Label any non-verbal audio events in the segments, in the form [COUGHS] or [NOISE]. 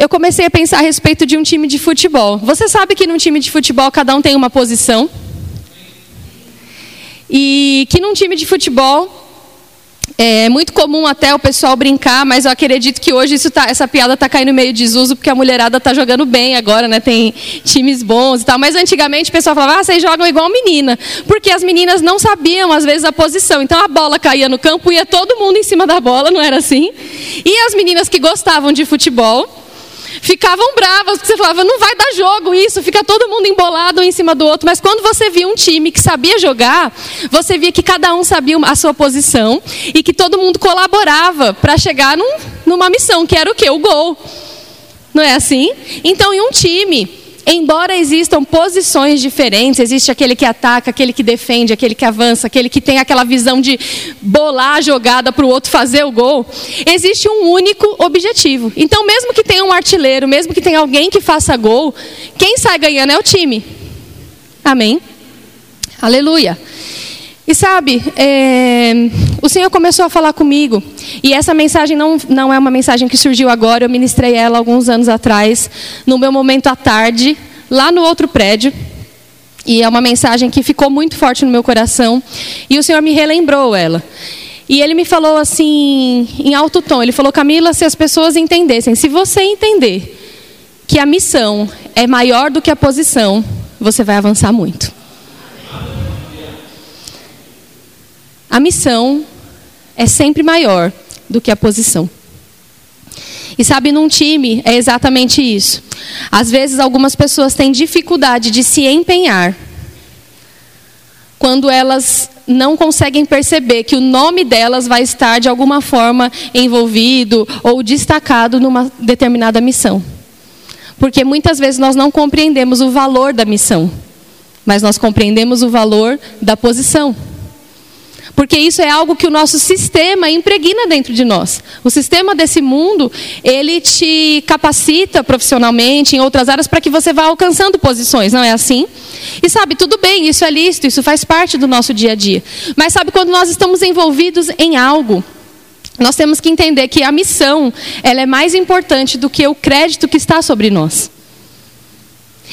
eu comecei a pensar a respeito de um time de futebol. Você sabe que num time de futebol cada um tem uma posição? E que num time de futebol é muito comum até o pessoal brincar, mas eu acredito que hoje tá, essa piada está caindo meio desuso, porque a mulherada está jogando bem agora, né? Tem times bons e tal. Mas antigamente o pessoal falava, ah, vocês jogam igual menina. Porque as meninas não sabiam, às vezes, a posição. Então a bola caía no campo, ia todo mundo em cima da bola, não era assim? E as meninas que gostavam de futebol ficavam bravas, porque você falava, não vai dar jogo isso, fica todo mundo embolado um em cima do outro. Mas quando você via um time que sabia jogar, você via que cada um sabia a sua posição e que todo mundo colaborava para chegar num, numa missão, que era o quê? O gol. Não é assim? Então, em um time, embora existam posições diferentes, existe aquele que ataca, aquele que defende, aquele que avança, aquele que tem aquela visão de bolar a jogada para o outro fazer o gol, existe um único objetivo. Então, mesmo que tenha um artilheiro, mesmo que tenha alguém que faça gol, quem sai ganhando é o time. Amém? Aleluia. E sabe, é, o Senhor começou a falar comigo, e essa mensagem não, não é uma mensagem que surgiu agora, eu ministrei ela alguns anos atrás, no meu momento à tarde, lá no outro prédio, e é uma mensagem que ficou muito forte no meu coração, e o Senhor me relembrou ela. E ele me falou assim, em alto tom: ele falou, Camila, se as pessoas entendessem, se você entender que a missão é maior do que a posição, você vai avançar muito. A missão é sempre maior do que a posição. E sabe, num time é exatamente isso. Às vezes algumas pessoas têm dificuldade de se empenhar quando elas não conseguem perceber que o nome delas vai estar de alguma forma envolvido ou destacado numa determinada missão. Porque muitas vezes nós não compreendemos o valor da missão, mas nós compreendemos o valor da posição. Porque isso é algo que o nosso sistema impregna dentro de nós. O sistema desse mundo, ele te capacita profissionalmente em outras áreas para que você vá alcançando posições, não é assim? E sabe, tudo bem, isso é lícito, isso faz parte do nosso dia a dia. Mas sabe, quando nós estamos envolvidos em algo, nós temos que entender que a missão, ela é mais importante do que o crédito que está sobre nós.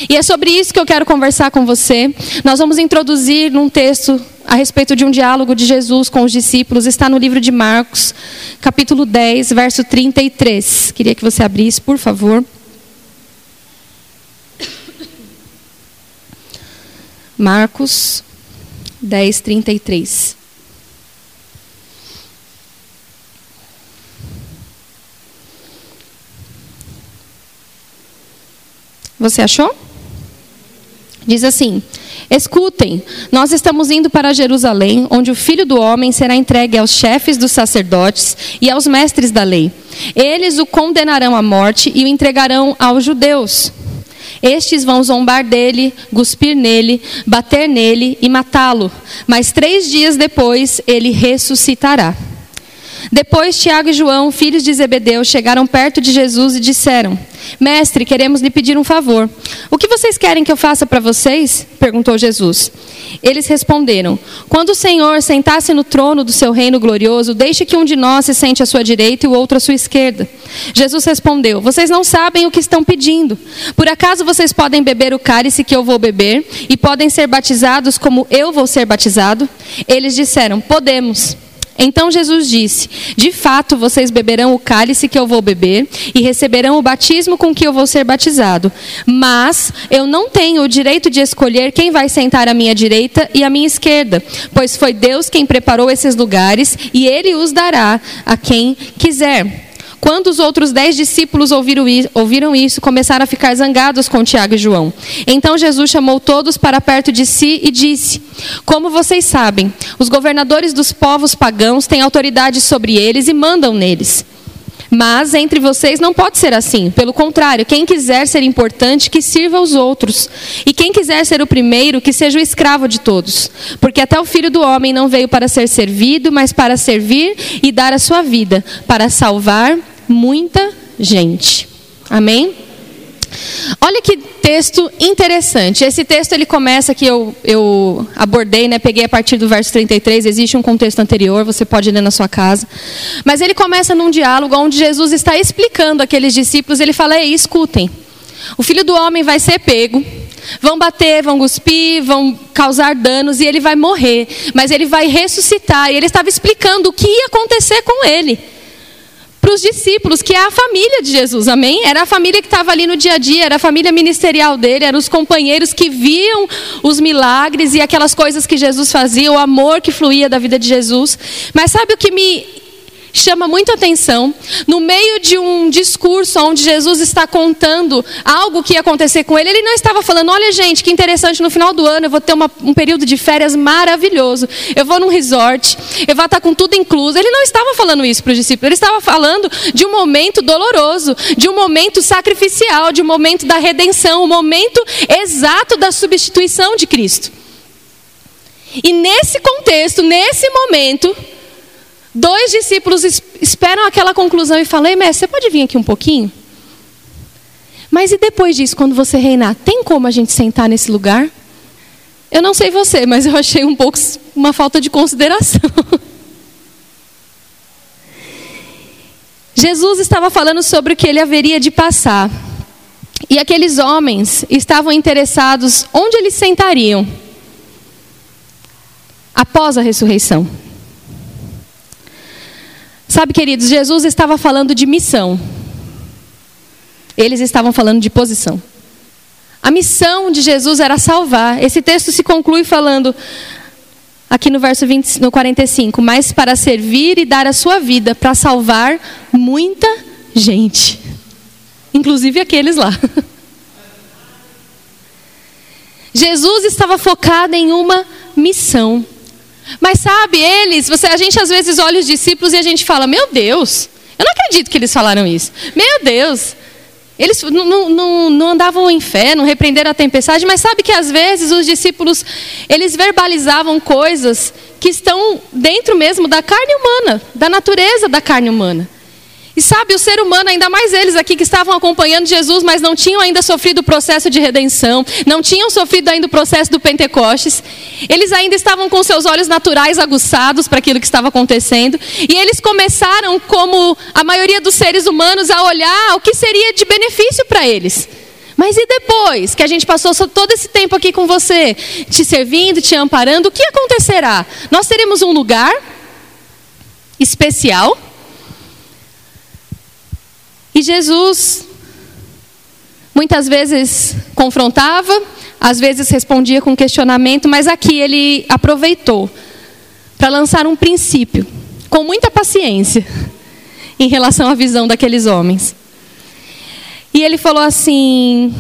E é sobre isso que eu quero conversar com você. Nós vamos introduzir num texto a respeito de um diálogo de Jesus com os discípulos. Está no livro de Marcos, capítulo 10, verso 33. Queria que você abrisse, por favor. Marcos 10, 33. Você achou? Diz assim: Escutem, nós estamos indo para Jerusalém, onde o filho do homem será entregue aos chefes dos sacerdotes e aos mestres da lei. Eles o condenarão à morte e o entregarão aos judeus. Estes vão zombar dele, cuspir nele, bater nele e matá-lo. Mas três dias depois ele ressuscitará. Depois Tiago e João, filhos de Zebedeu, chegaram perto de Jesus e disseram: Mestre, queremos lhe pedir um favor. O que vocês querem que eu faça para vocês? perguntou Jesus. Eles responderam: Quando o Senhor sentasse no trono do seu reino glorioso, deixe que um de nós se sente à sua direita e o outro à sua esquerda. Jesus respondeu: Vocês não sabem o que estão pedindo. Por acaso vocês podem beber o cálice que eu vou beber e podem ser batizados como eu vou ser batizado? Eles disseram: Podemos. Então Jesus disse: De fato, vocês beberão o cálice que eu vou beber e receberão o batismo com que eu vou ser batizado. Mas eu não tenho o direito de escolher quem vai sentar à minha direita e à minha esquerda, pois foi Deus quem preparou esses lugares e ele os dará a quem quiser. Quando os outros dez discípulos ouviram isso, começaram a ficar zangados com Tiago e João. Então Jesus chamou todos para perto de si e disse: Como vocês sabem, os governadores dos povos pagãos têm autoridade sobre eles e mandam neles. Mas entre vocês não pode ser assim. Pelo contrário, quem quiser ser importante, que sirva aos outros. E quem quiser ser o primeiro, que seja o escravo de todos. Porque até o filho do homem não veio para ser servido, mas para servir e dar a sua vida, para salvar muita gente. Amém? Olha que texto interessante. Esse texto ele começa que eu, eu abordei, né? Peguei a partir do verso 33. Existe um contexto anterior, você pode ler na sua casa. Mas ele começa num diálogo onde Jesus está explicando àqueles discípulos. Ele fala: Ei, escutem. O filho do homem vai ser pego. Vão bater, vão cuspir, vão causar danos e ele vai morrer. Mas ele vai ressuscitar. E ele estava explicando o que ia acontecer com ele para os discípulos, que é a família de Jesus, amém? Era a família que estava ali no dia a dia, era a família ministerial dele, eram os companheiros que viam os milagres e aquelas coisas que Jesus fazia, o amor que fluía da vida de Jesus. Mas sabe o que me chama muito atenção. No meio de um discurso onde Jesus está contando algo que ia acontecer com ele, ele não estava falando: olha, gente, que interessante, no final do ano eu vou ter uma, um período de férias maravilhoso. Eu vou num resort, eu vou estar com tudo incluso. Ele não estava falando isso para os discípulos, ele estava falando de um momento doloroso, de um momento sacrificial, de um momento da redenção, um momento exato da substituição de Cristo. E nesse contexto, nesse momento, Dois discípulos esperam aquela conclusão e falam: mestre, você pode vir aqui um pouquinho? Mas e depois disso, quando você reinar, tem como a gente sentar nesse lugar? Eu não sei você, mas eu achei um pouco uma falta de consideração. [LAUGHS] Jesus estava falando sobre o que ele haveria de passar. E aqueles homens estavam interessados onde eles sentariam após a ressurreição. Sabe, queridos, Jesus estava falando de missão. Eles estavam falando de posição. A missão de Jesus era salvar. Esse texto se conclui falando aqui no verso 20, no 45, mas para servir e dar a sua vida para salvar muita gente, inclusive aqueles lá. [LAUGHS] Jesus estava focado em uma missão. Mas sabe, eles, você, a gente às vezes olha os discípulos e a gente fala: Meu Deus, eu não acredito que eles falaram isso. Meu Deus, eles não, não, andavam em fé, não repreenderam a tempestade, mas sabe que às vezes os discípulos, eles verbalizavam coisas que estão dentro mesmo da carne humana, da natureza da carne humana. E sabe, o ser humano, ainda mais eles aqui que estavam acompanhando Jesus, mas não tinham ainda sofrido o processo de redenção, não tinham sofrido ainda o processo do Pentecostes, eles ainda estavam com seus olhos naturais aguçados para aquilo que estava acontecendo, e eles começaram, como a maioria dos seres humanos, a olhar o que seria de benefício para eles. Mas e depois que a gente passou todo esse tempo aqui com você, te servindo, te amparando, o que acontecerá? Nós teremos um lugar especial e Jesus muitas vezes confrontava, às vezes respondia com questionamento, mas aqui ele aproveitou para lançar um princípio, com muita paciência, em relação à visão daqueles homens. E ele falou assim: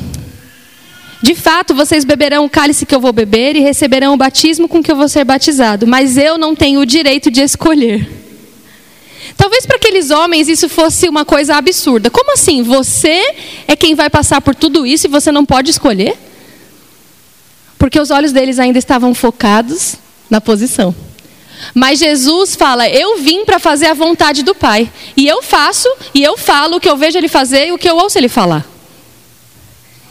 De fato, vocês beberão o cálice que eu vou beber e receberão o batismo com que eu vou ser batizado, mas eu não tenho o direito de escolher. Talvez para aqueles homens isso fosse uma coisa absurda. Como assim? Você é quem vai passar por tudo isso e você não pode escolher? Porque os olhos deles ainda estavam focados na posição. Mas Jesus fala: Eu vim para fazer a vontade do Pai. E eu faço, e eu falo o que eu vejo ele fazer e o que eu ouço ele falar.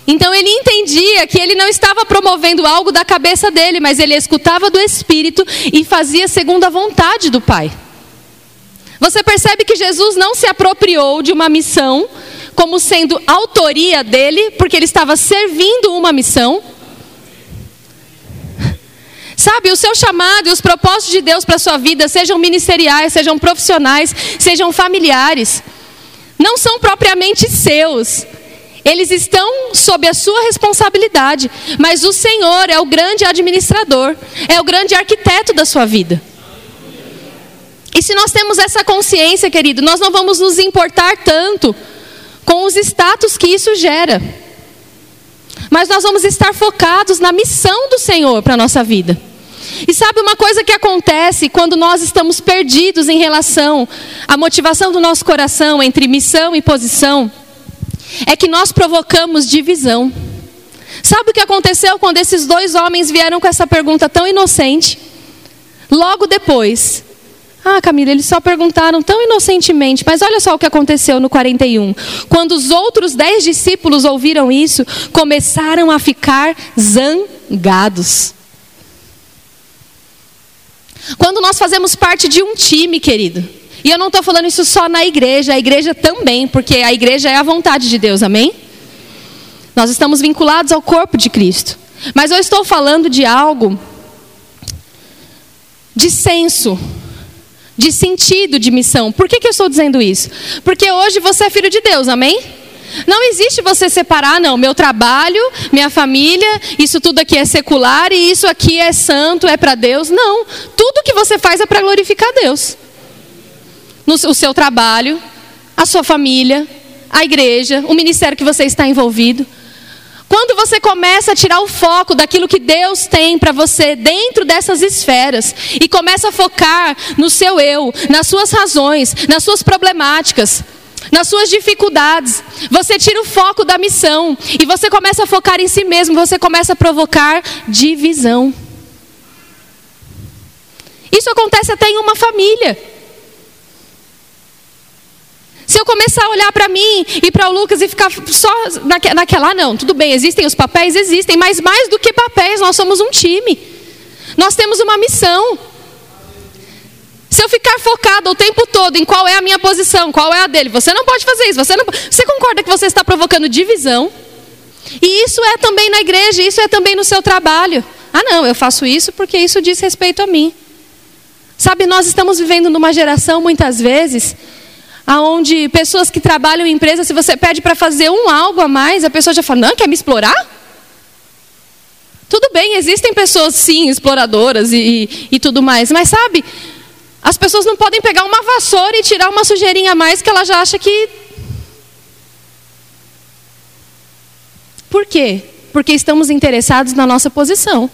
Então ele entendia que ele não estava promovendo algo da cabeça dele, mas ele escutava do Espírito e fazia segundo a vontade do Pai. Você percebe que Jesus não se apropriou de uma missão como sendo autoria dele, porque ele estava servindo uma missão. Sabe, o seu chamado e os propósitos de Deus para a sua vida, sejam ministeriais, sejam profissionais, sejam familiares, não são propriamente seus. Eles estão sob a sua responsabilidade, mas o Senhor é o grande administrador, é o grande arquiteto da sua vida. E se nós temos essa consciência, querido, nós não vamos nos importar tanto com os status que isso gera. Mas nós vamos estar focados na missão do Senhor para a nossa vida. E sabe uma coisa que acontece quando nós estamos perdidos em relação à motivação do nosso coração entre missão e posição? É que nós provocamos divisão. Sabe o que aconteceu quando esses dois homens vieram com essa pergunta tão inocente? Logo depois, Ah, Camila, eles só perguntaram tão inocentemente, mas olha só o que aconteceu no 41. Quando os outros dez discípulos ouviram isso, começaram a ficar zangados. Quando nós fazemos parte de um time, querido, e eu não estou falando isso só na igreja, a igreja também, porque a igreja é a vontade de Deus, amém? Nós estamos vinculados ao corpo de Cristo. Mas eu estou falando de algo de senso, de sentido de missão. Por que, que eu estou dizendo isso? Porque hoje você é filho de Deus, amém? Não existe você separar, não. Meu trabalho, minha família, isso tudo aqui é secular e isso aqui é santo, é para Deus. Não. Tudo que você faz é para glorificar Deus. No, o seu trabalho, a sua família, a igreja, o ministério que você está envolvido. Quando você começa a tirar o foco daquilo que Deus tem para você dentro dessas esferas e começa a focar no seu eu, nas suas razões, nas suas problemáticas, nas suas dificuldades, você tira o foco da missão e você começa a focar em si mesmo, você começa a provocar divisão. Isso acontece até em uma família. Se eu começar a olhar para mim e para o Lucas e ficar só naquela, ah, não, tudo bem, existem os papéis, existem, mas mais do que papéis, nós somos um time. Nós temos uma missão. Se eu ficar focado o tempo todo em qual é a minha posição, qual é a dele, você não pode fazer isso. Você, não, você concorda que você está provocando divisão? E isso é também na igreja, isso é também no seu trabalho. Ah, não, eu faço isso porque isso diz respeito a mim. Sabe, nós estamos vivendo numa geração, muitas vezes, aonde pessoas que trabalham em empresa, se você pede para fazer um algo a mais, a pessoa já fala, não, quer me explorar? Tudo bem, existem pessoas sim, exploradoras e, e, e tudo mais, mas sabe, as pessoas não podem pegar uma vassoura e tirar uma sujeirinha a mais que ela já acha que. Por quê? Porque estamos interessados na nossa posição.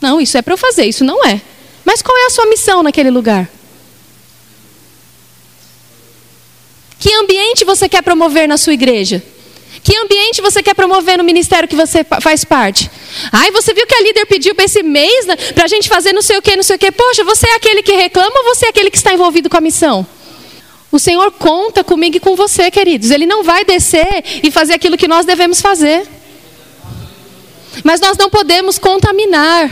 Não, isso é para eu fazer, isso não é. Mas qual é a sua missão naquele lugar? Que ambiente você quer promover na sua igreja? Que ambiente você quer promover no ministério que você faz parte? Ai, você viu que a líder pediu para esse mês né, para a gente fazer não sei o que, não sei o que. Poxa, você é aquele que reclama ou você é aquele que está envolvido com a missão? O Senhor conta comigo e com você, queridos. Ele não vai descer e fazer aquilo que nós devemos fazer. Mas nós não podemos contaminar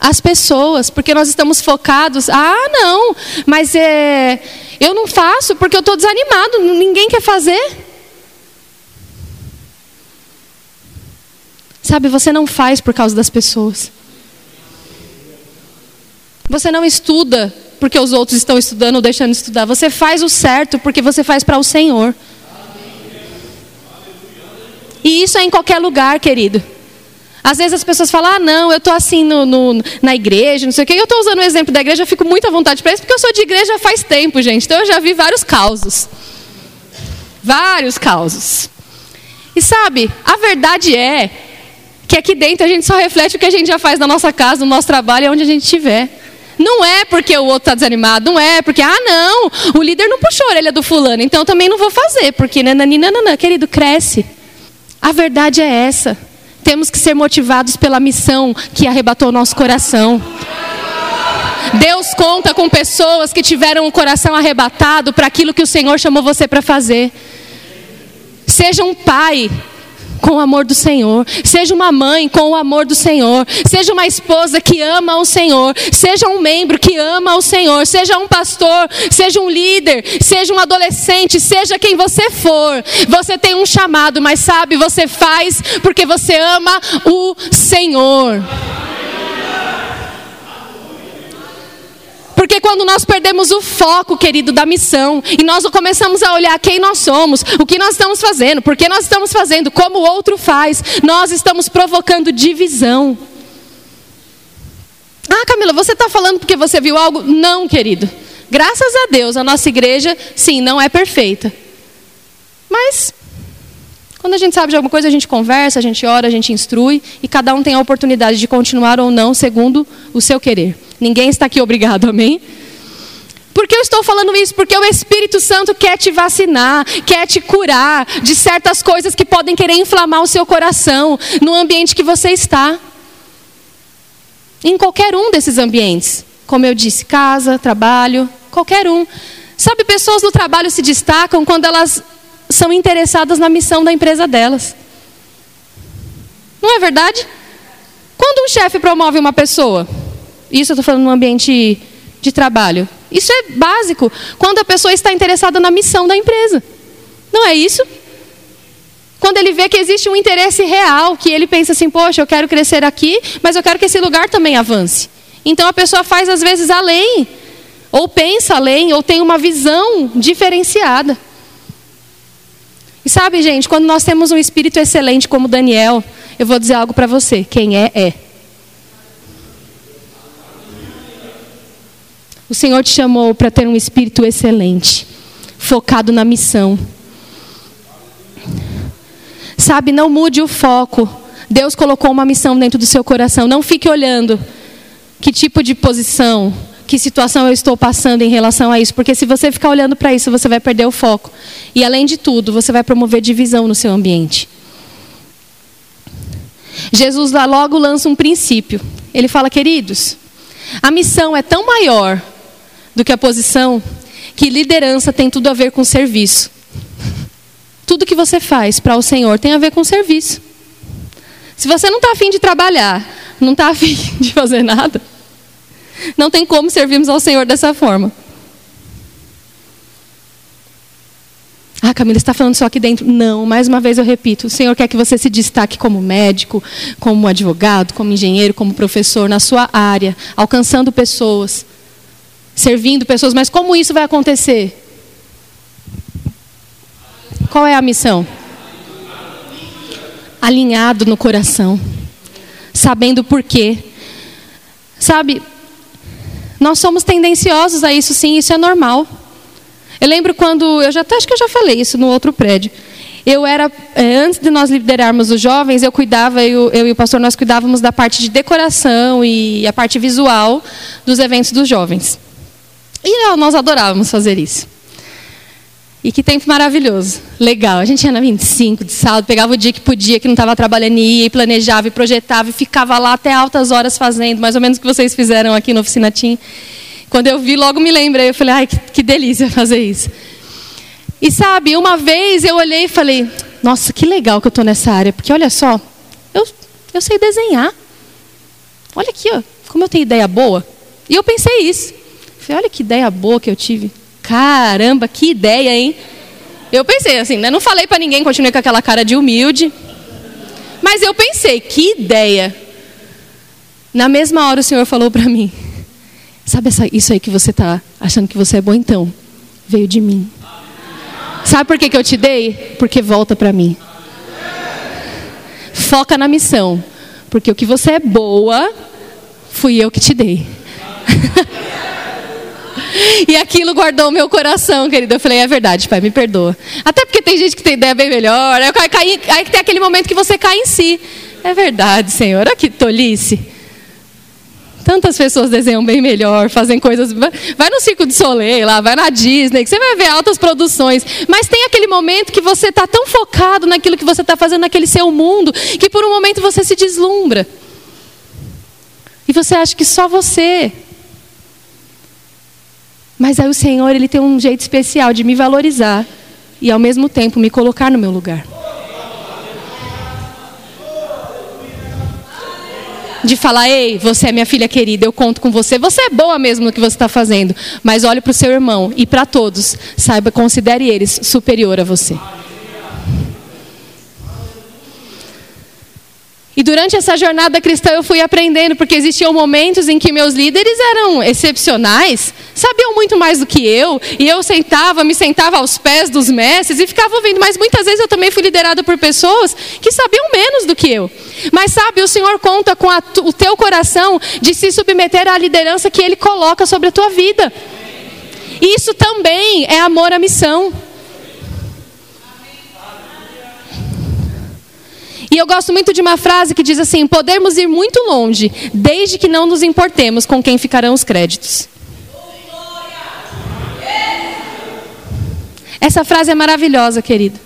as pessoas, porque nós estamos focados. Ah, não, mas é eu não faço porque eu estou desanimado, ninguém quer fazer. Sabe, você não faz por causa das pessoas. Você não estuda porque os outros estão estudando ou deixando de estudar. Você faz o certo porque você faz para o Senhor. E isso é em qualquer lugar, querido. Às vezes as pessoas falam, ah, não, eu estou assim no, no, na igreja, não sei o quê. Eu estou usando o exemplo da igreja, eu fico muito à vontade para isso, porque eu sou de igreja faz tempo, gente. Então eu já vi vários causos. Vários causos. E sabe, a verdade é que aqui dentro a gente só reflete o que a gente já faz na nossa casa, no nosso trabalho, onde a gente estiver. Não é porque o outro está desanimado, não é porque, ah, não, o líder não puxou a orelha do fulano, então eu também não vou fazer, porque nananina, querido, cresce. A verdade é essa temos que ser motivados pela missão que arrebatou nosso coração. Deus conta com pessoas que tiveram o coração arrebatado para aquilo que o Senhor chamou você para fazer. Seja um pai com o amor do Senhor, seja uma mãe com o amor do Senhor, seja uma esposa que ama o Senhor, seja um membro que ama o Senhor, seja um pastor, seja um líder, seja um adolescente, seja quem você for, você tem um chamado, mas sabe, você faz porque você ama o Senhor. Porque quando nós perdemos o foco, querido, da missão, e nós começamos a olhar quem nós somos, o que nós estamos fazendo, por que nós estamos fazendo, como o outro faz, nós estamos provocando divisão. Ah, Camila, você está falando porque você viu algo? Não, querido. Graças a Deus, a nossa igreja, sim, não é perfeita. Mas, quando a gente sabe de alguma coisa, a gente conversa, a gente ora, a gente instrui, e cada um tem a oportunidade de continuar ou não, segundo o seu querer. Ninguém está aqui obrigado, [LAUGHS] amém? Por que eu estou falando isso? Porque o Espírito Santo quer te vacinar, quer te curar de certas coisas que podem querer inflamar o seu coração no ambiente que você está. Em qualquer um desses ambientes. Como eu disse, casa, trabalho, qualquer um. Sabe, pessoas no trabalho se destacam quando elas são interessadas na missão da empresa delas. Não é verdade? Quando um chefe promove uma pessoa, isso eu estou falando no ambiente de trabalho, isso é básico. Quando a pessoa está interessada na missão da empresa. Não é isso? Quando ele vê que existe um interesse real, que ele pensa assim, poxa, eu quero crescer aqui, mas eu quero que esse lugar também avance. Então a pessoa faz às vezes além, ou pensa além, ou tem uma visão diferenciada. E sabe, gente, quando nós temos um espírito excelente como Daniel, eu vou dizer algo para você: quem é, é. O Senhor te chamou para ter um espírito excelente, focado na missão. Sabe, não mude o foco. Deus colocou uma missão dentro do seu coração. Não fique olhando que tipo de posição, que situação eu estou passando em relação a isso, porque se você ficar olhando para isso, você vai perder o foco. E além de tudo, você vai promover divisão no seu ambiente. Jesus lá logo lança um princípio. Ele fala, queridos, a missão é tão maior do que a posição que liderança tem tudo a ver com serviço. Tudo que você faz para o Senhor tem a ver com serviço. Se você não está afim de trabalhar, não está [LAUGHS] afim de fazer nada, não tem como servirmos ao Senhor dessa forma. Ah, Camila, está falando só aqui dentro. Não, mais uma vez eu repito: o Senhor quer que você se destaque como médico, como advogado, como engenheiro, como professor na sua área, alcançando pessoas, servindo pessoas. Mas como isso vai acontecer? Qual é a missão? Alinhado no coração, sabendo por quê. Sabe, nós somos tendenciosos a isso, sim, isso é normal. Eu lembro quando, eu já acho que eu já falei isso no outro prédio. Eu era, é, antes de nós liderarmos os jovens, eu cuidava, eu, eu e o pastor, nós cuidávamos da parte de decoração e a parte visual dos eventos dos jovens. E nós adorávamos fazer isso. E que tempo maravilhoso. Legal. A gente ia na 25 de sábado, pegava o dia que podia, que não estava trabalhando, e ia, e planejava, e projetava, e ficava lá até altas horas fazendo, mais ou menos o que vocês fizeram aqui no Oficina. Quando eu vi, logo me lembrei. Eu falei, ai, que, que delícia fazer isso. E sabe, uma vez eu olhei e falei, nossa, que legal que eu estou nessa área, porque olha só, eu, eu sei desenhar. Olha aqui, ó, como eu tenho ideia boa. E eu pensei isso. Falei, olha que ideia boa que eu tive. Caramba, que ideia, hein? Eu pensei assim, né? Não falei para ninguém, continuei com aquela cara de humilde. Mas eu pensei, que ideia. Na mesma hora o Senhor falou para mim: Sabe essa, isso aí que você está achando que você é bom então? Veio de mim. Sabe por que, que eu te dei? Porque volta para mim. Foca na missão. Porque o que você é boa, fui eu que te dei. [LAUGHS] E aquilo guardou o meu coração, querido. Eu falei, é verdade, pai, me perdoa. Até porque tem gente que tem ideia bem melhor. Aí, tem aquele momento que você cai em si. É verdade, Senhor. Olha que tolice. Tantas pessoas desenham bem melhor, fazem coisas. Vai no Circo de Soleil lá, vai na Disney, que você vai ver altas produções. Mas tem aquele momento que você está tão focado naquilo que você está fazendo, naquele seu mundo, que por um momento você se deslumbra. E você acha que só você mas aí o Senhor, ele tem um jeito especial de me valorizar e ao mesmo tempo me colocar no meu lugar. De falar, ei, você é minha filha querida, eu conto com você. Você é boa mesmo no que você está fazendo. Mas olhe para o seu irmão e para todos. Saiba, considere eles superior a você. E durante essa jornada cristã eu fui aprendendo, porque existiam momentos em que meus líderes eram excepcionais, sabiam muito mais do que eu, e eu sentava, me sentava aos pés dos mestres e ficava ouvindo, mas muitas vezes eu também fui liderada por pessoas que sabiam menos do que eu. Mas sabe, o Senhor conta com a, o teu coração de se submeter à liderança que Ele coloca sobre a tua vida. Isso também é amor à missão. E eu gosto muito de uma frase que diz assim: podemos ir muito longe, desde que não nos importemos com quem ficarão os créditos. Essa frase é maravilhosa, querido.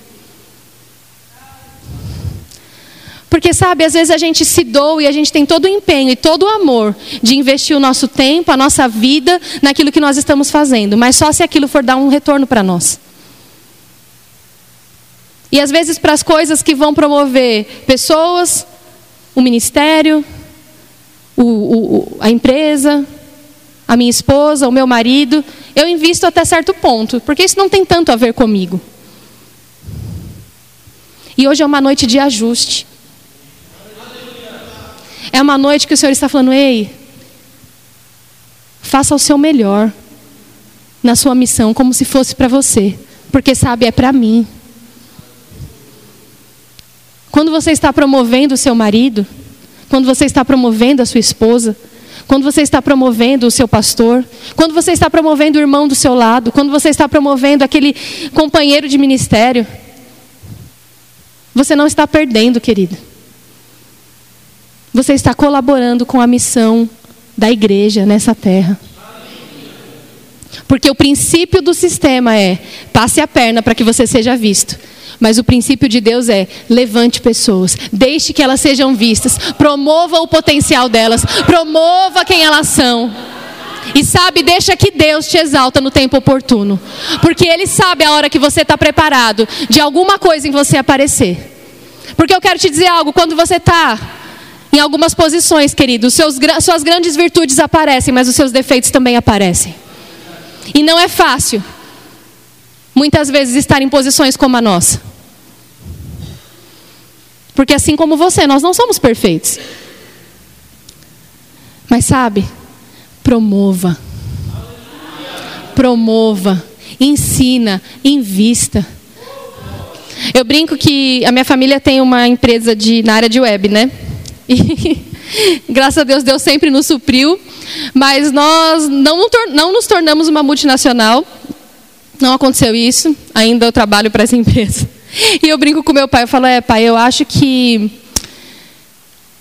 Porque, sabe, às vezes a gente se doa e a gente tem todo o empenho e todo o amor de investir o nosso tempo, a nossa vida naquilo que nós estamos fazendo, mas só se aquilo for dar um retorno para nós. E às vezes para as coisas que vão promover pessoas, o ministério, o, o, a empresa, a minha esposa, o meu marido, eu invisto até certo ponto, porque isso não tem tanto a ver comigo. E hoje é uma noite de ajuste. É uma noite que o Senhor está falando: ei, faça o seu melhor na sua missão, como se fosse para você, porque sabe, é para mim. Quando você está promovendo o seu marido, quando você está promovendo a sua esposa, quando você está promovendo o seu pastor, quando você está promovendo o irmão do seu lado, quando você está promovendo aquele companheiro de ministério, você não está perdendo, querido. Você está colaborando com a missão da igreja nessa terra. Porque o princípio do sistema é passe a perna para que você seja visto. Mas o princípio de Deus é levante pessoas, deixe que elas sejam vistas, promova o potencial delas, promova quem elas são. E sabe, deixa que Deus te exalta no tempo oportuno. Porque Ele sabe a hora que você está preparado de alguma coisa em você aparecer. Porque eu quero te dizer algo, quando você está em algumas posições, querido, seus, suas grandes virtudes aparecem, mas os seus defeitos também aparecem. E não é fácil, muitas vezes, estar em posições como a nossa. Porque assim como você, nós não somos perfeitos. Mas sabe, promova. Promova, ensina, invista. Eu brinco que a minha família tem uma empresa de, na área de web, né? E [LAUGHS] graças a Deus, Deus sempre nos supriu. Mas nós não, não nos tornamos uma multinacional. Não aconteceu isso. Ainda eu trabalho para essa empresa. E eu brinco com meu pai. Eu falo, é, pai, eu acho que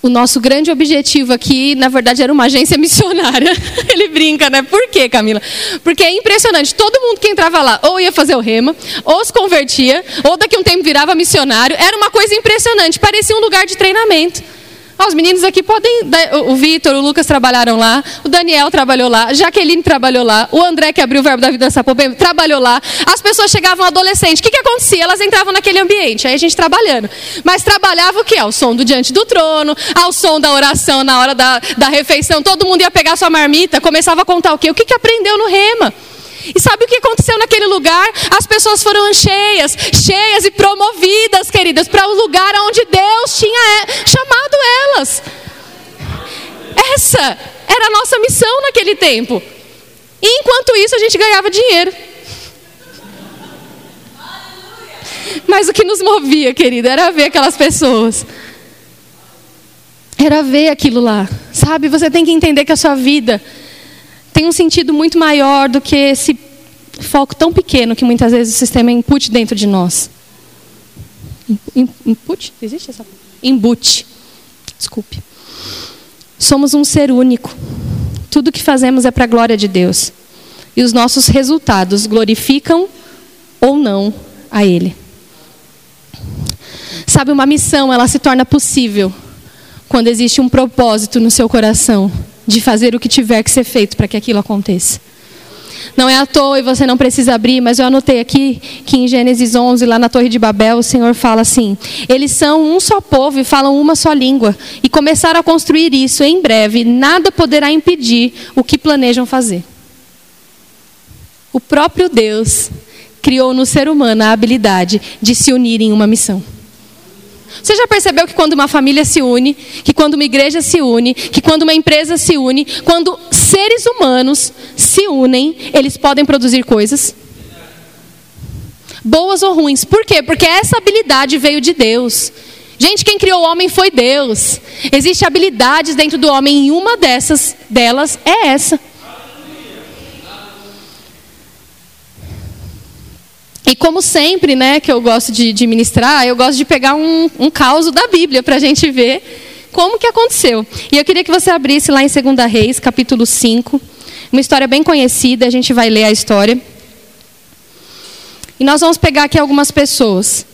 o nosso grande objetivo aqui, na verdade, era uma agência missionária. [LAUGHS] Ele brinca, né? Por quê, Camila? Porque é impressionante. Todo mundo que entrava lá, ou ia fazer o rema, ou se convertia, ou daqui a um tempo virava missionário. Era uma coisa impressionante. Parecia um lugar de treinamento. Ah, os meninos aqui podem. O Vitor, o Lucas trabalharam lá, o Daniel trabalhou lá, a Jaqueline trabalhou lá, o André, que abriu o verbo da vida Sapopemba, trabalhou lá. As pessoas chegavam adolescentes. O que, que acontecia? Elas entravam naquele ambiente, aí a gente trabalhando. Mas trabalhava o quê? Ao som do diante do trono, ao som da oração na hora da, da refeição. Todo mundo ia pegar sua marmita, começava a contar o quê? O que, que aprendeu no rema? E sabe o que aconteceu naquele lugar? As pessoas foram cheias, cheias e promovidas, queridas, para o lugar onde Deus tinha é, chamado elas. Essa era a nossa missão naquele tempo. E enquanto isso, a gente ganhava dinheiro. Mas o que nos movia, querida, era ver aquelas pessoas. Era ver aquilo lá. Sabe, você tem que entender que a sua vida tem um sentido muito maior do que esse foco tão pequeno que muitas vezes o sistema input dentro de nós. Input? Existe essa? Input. Desculpe. Somos um ser único. Tudo que fazemos é para a glória de Deus. E os nossos resultados glorificam ou não a Ele. Sabe, uma missão, ela se torna possível quando existe um propósito no seu coração de fazer o que tiver que ser feito para que aquilo aconteça. Não é à toa e você não precisa abrir, mas eu anotei aqui que em Gênesis 11, lá na Torre de Babel, o Senhor fala assim: Eles são um só povo e falam uma só língua, e começaram a construir isso em breve, nada poderá impedir o que planejam fazer. O próprio Deus criou no ser humano a habilidade de se unir em uma missão. Você já percebeu que quando uma família se une, que quando uma igreja se une, que quando uma empresa se une, quando seres humanos se unem, eles podem produzir coisas? Boas ou ruins. Por quê? Porque essa habilidade veio de Deus. Gente, quem criou o homem foi Deus. Existem habilidades dentro do homem e uma dessas delas é essa. E como sempre, né, que eu gosto de, de ministrar, eu gosto de pegar um, um caos da Bíblia para a gente ver como que aconteceu. E eu queria que você abrisse lá em 2 Reis, capítulo 5, uma história bem conhecida, a gente vai ler a história. E nós vamos pegar aqui algumas pessoas.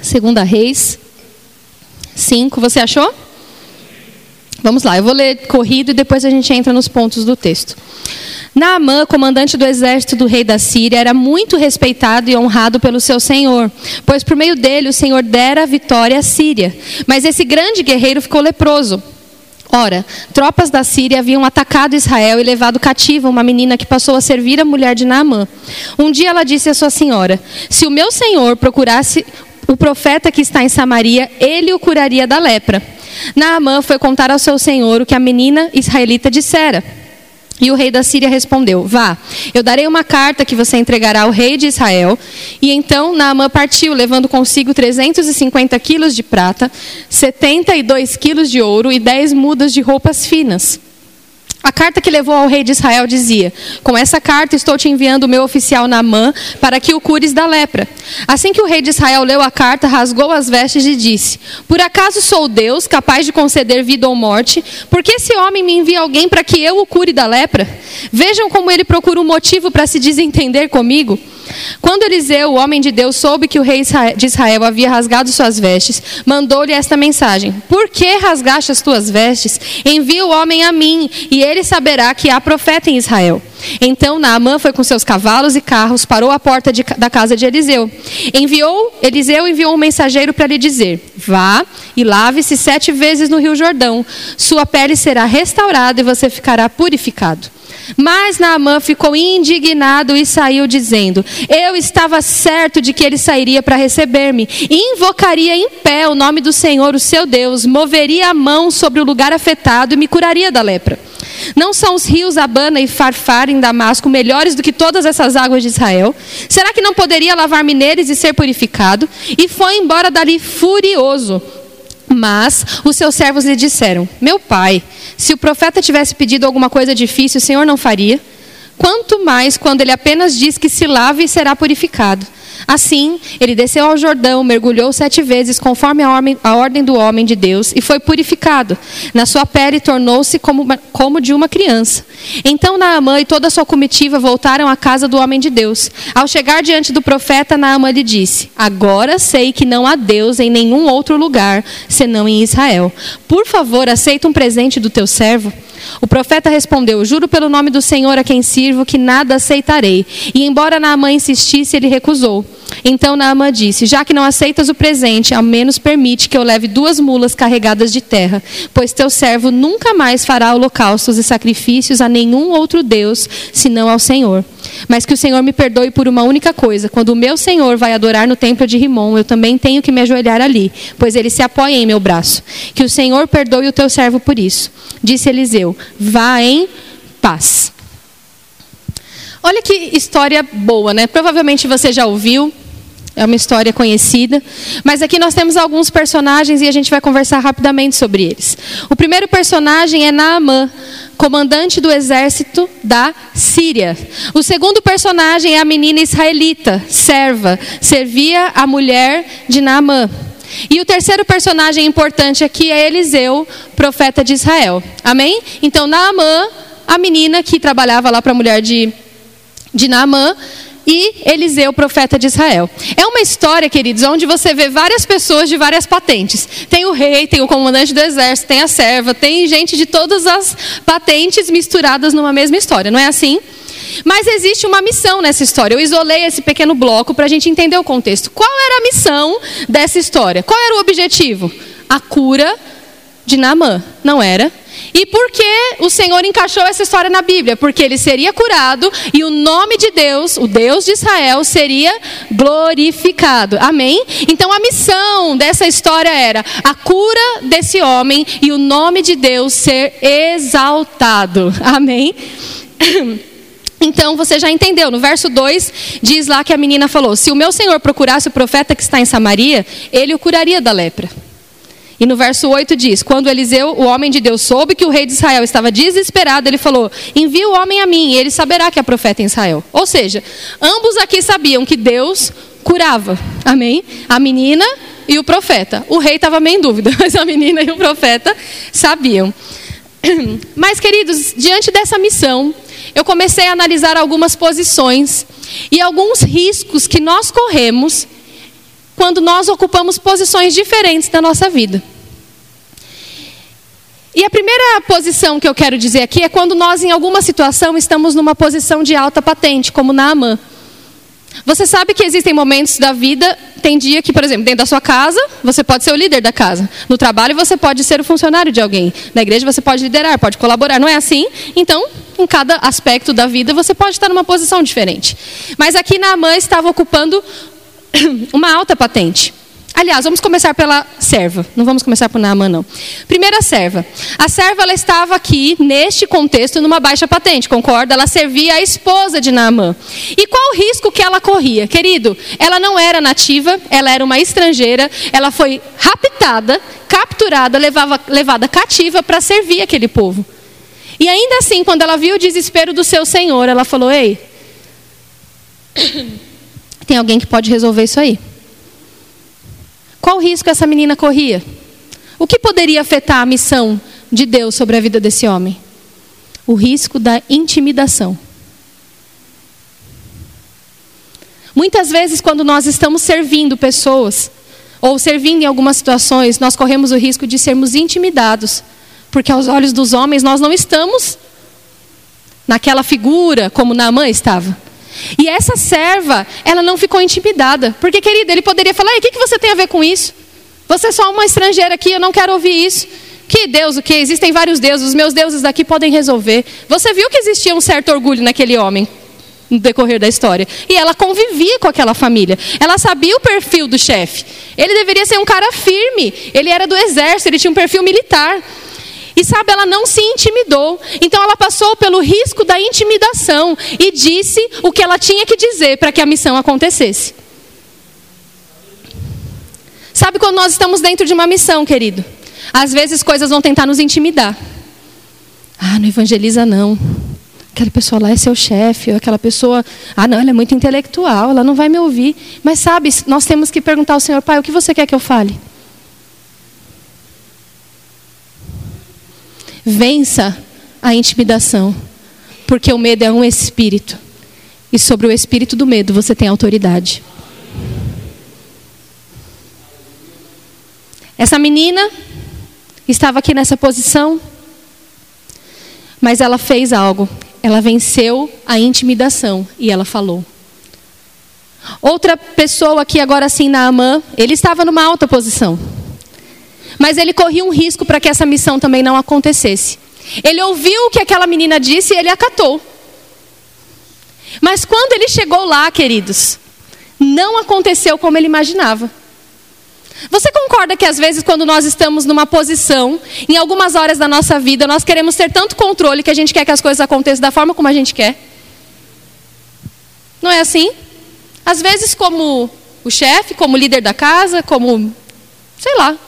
Segunda Reis 5, você achou? Vamos lá, eu vou ler corrido e depois a gente entra nos pontos do texto. Naamã, comandante do exército do rei da Síria, era muito respeitado e honrado pelo seu senhor, pois por meio dele o senhor dera vitória à Síria. Mas esse grande guerreiro ficou leproso. Ora, tropas da Síria haviam atacado Israel e levado cativa uma menina que passou a servir a mulher de Naamã. Um dia ela disse à sua senhora: Se o meu senhor procurasse o profeta que está em Samaria, ele o curaria da lepra. Naamã foi contar ao seu senhor o que a menina israelita dissera. E o rei da Síria respondeu: Vá, eu darei uma carta que você entregará ao rei de Israel. E então Naamã partiu, levando consigo 350 quilos de prata, 72 quilos de ouro e 10 mudas de roupas finas. A carta que levou ao rei de Israel dizia: Com essa carta estou te enviando o meu oficial Naamã para que o cures da lepra. Assim que o rei de Israel leu a carta, rasgou as vestes e disse: Por acaso sou Deus, capaz de conceder vida ou morte? Por que esse homem me envia alguém para que eu o cure da lepra? Vejam como ele procura um motivo para se desentender comigo. Quando Eliseu, o homem de Deus, soube que o rei de Israel havia rasgado suas vestes, mandou-lhe esta mensagem: Por que rasgaste as tuas vestes? Envia o homem a mim, e ele saberá que há profeta em Israel. Então Naamã foi com seus cavalos e carros, parou à porta de, da casa de Eliseu. Enviou, Eliseu enviou um mensageiro para lhe dizer: Vá e lave-se sete vezes no rio Jordão. Sua pele será restaurada e você ficará purificado. Mas Naamã ficou indignado e saiu dizendo: Eu estava certo de que ele sairia para receber-me, invocaria em pé o nome do Senhor, o seu Deus, moveria a mão sobre o lugar afetado e me curaria da lepra. Não são os rios Abana e Farfar em Damasco melhores do que todas essas águas de Israel? Será que não poderia lavar-me neles e ser purificado? E foi embora dali furioso. Mas os seus servos lhe disseram: Meu pai, se o profeta tivesse pedido alguma coisa difícil, o Senhor não faria? Quanto mais quando ele apenas diz que se lave e será purificado. Assim, ele desceu ao Jordão, mergulhou sete vezes, conforme a ordem, do homem de Deus, e foi purificado. Na sua pele tornou-se como, como de uma criança. Então Naamã e toda a sua comitiva voltaram à casa do homem de Deus. Ao chegar diante do profeta, Naamã lhe disse: Agora sei que não há Deus em nenhum outro lugar, senão em Israel. Por favor, aceita um presente do teu servo. O profeta respondeu: Juro pelo nome do Senhor a quem sirvo que nada aceitarei. E embora Naamã insistisse, ele recusou. Então Naamã disse: Já que não aceitas o presente, ao menos permite que eu leve duas mulas carregadas de terra, pois teu servo nunca mais fará holocaustos e sacrifícios a nenhum outro Deus, senão ao Senhor. Mas que o Senhor me perdoe por uma única coisa: quando o meu Senhor vai adorar no templo de Rimon, eu também tenho que me ajoelhar ali, pois ele se apoia em meu braço. Que o Senhor perdoe o teu servo por isso. Disse Eliseu: Vá em paz. Olha que história boa, né? Provavelmente você já ouviu. É uma história conhecida. Mas aqui nós temos alguns personagens e a gente vai conversar rapidamente sobre eles. O primeiro personagem é Naamã, comandante do exército da Síria. O segundo personagem é a menina israelita, serva, servia a mulher de Naamã. E o terceiro personagem importante aqui é Eliseu, profeta de Israel. Amém? Então, Naamã, a menina que trabalhava lá para a mulher de, de Naamã, e Eliseu, profeta de Israel. É uma história, queridos, onde você vê várias pessoas de várias patentes. Tem o rei, tem o comandante do exército, tem a serva, tem gente de todas as patentes misturadas numa mesma história, não é assim? Mas existe uma missão nessa história. Eu isolei esse pequeno bloco para a gente entender o contexto. Qual era a missão dessa história? Qual era o objetivo? A cura de Naamã, não era? E por que o Senhor encaixou essa história na Bíblia? Porque ele seria curado e o nome de Deus, o Deus de Israel, seria glorificado. Amém? Então a missão dessa história era a cura desse homem e o nome de Deus ser exaltado. Amém? [CLEARS THROAT] Então você já entendeu, no verso 2 diz lá que a menina falou: Se o meu senhor procurasse o profeta que está em Samaria, ele o curaria da lepra. E no verso 8 diz: Quando Eliseu, o homem de Deus, soube que o rei de Israel estava desesperado, ele falou: Envia o homem a mim, e ele saberá que é profeta em Israel. Ou seja, ambos aqui sabiam que Deus curava. Amém? A menina e o profeta. O rei estava meio em dúvida, [LAUGHS] mas a menina e o profeta sabiam. [CLEARS THROAT] Mas, queridos, diante dessa missão, eu comecei a analisar algumas posições e alguns riscos que nós corremos quando nós ocupamos posições diferentes da nossa vida. E a primeira posição que eu quero dizer aqui é quando nós, em alguma situação, estamos numa posição de alta patente, como na Amã. Você sabe que existem momentos da vida, tem dia que, por exemplo, dentro da sua casa, você pode ser o líder da casa. No trabalho, você pode ser o funcionário de alguém. Na igreja, você pode liderar, pode colaborar. Não é assim? Então, em cada aspecto da vida, você pode estar numa posição diferente. Mas aqui na Amã estava ocupando [COUGHS] uma alta patente. Aliás, vamos começar pela serva. Não vamos começar por Naamã, não. Primeira serva. A serva ela estava aqui, neste contexto, numa baixa patente, concorda? Ela servia a esposa de Naamã. E qual o risco que ela corria? Querido, ela não era nativa, ela era uma estrangeira, ela foi raptada, capturada, levava, levada cativa para servir aquele povo. E ainda assim, quando ela viu o desespero do seu senhor, ela falou: Ei, tem alguém que pode resolver isso aí. Qual risco essa menina corria? O que poderia afetar a missão de Deus sobre a vida desse homem? O risco da intimidação. Muitas vezes, quando nós estamos servindo pessoas, ou servindo em algumas situações, nós corremos o risco de sermos intimidados, porque aos olhos dos homens nós não estamos naquela figura como Naamã estava. E essa serva, ela não ficou intimidada. Porque, querida, ele poderia falar: o que, que você tem a ver com isso? Você é só uma estrangeira aqui, eu não quero ouvir isso. Que Deus, o que? Existem vários deuses, os meus deuses daqui podem resolver. Você viu que existia um certo orgulho naquele homem no decorrer da história. E ela convivia com aquela família. Ela sabia o perfil do chefe. Ele deveria ser um cara firme. Ele era do exército, ele tinha um perfil militar. E sabe, ela não se intimidou. Então ela passou pelo risco da intimidação e disse o que ela tinha que dizer para que a missão acontecesse. Sabe quando nós estamos dentro de uma missão, querido? Às vezes coisas vão tentar nos intimidar. Ah, não evangeliza não. Aquela pessoa lá é seu chefe, ou aquela pessoa, ah, não, ela é muito intelectual, ela não vai me ouvir. Mas sabe, nós temos que perguntar ao Senhor, Pai, o que você quer que eu fale? Vença a intimidação, porque o medo é um espírito. E sobre o espírito do medo você tem autoridade. Essa menina estava aqui nessa posição, mas ela fez algo. Ela venceu a intimidação e ela falou. Outra pessoa aqui agora assim, Naamã, ele estava numa alta posição. Mas ele corria um risco para que essa missão também não acontecesse. Ele ouviu o que aquela menina disse e ele acatou. Mas quando ele chegou lá, queridos, não aconteceu como ele imaginava. Você concorda que às vezes, quando nós estamos numa posição, em algumas horas da nossa vida, nós queremos ter tanto controle que a gente quer que as coisas aconteçam da forma como a gente quer? Não é assim? Às vezes, como o chefe, como líder da casa, como, sei lá,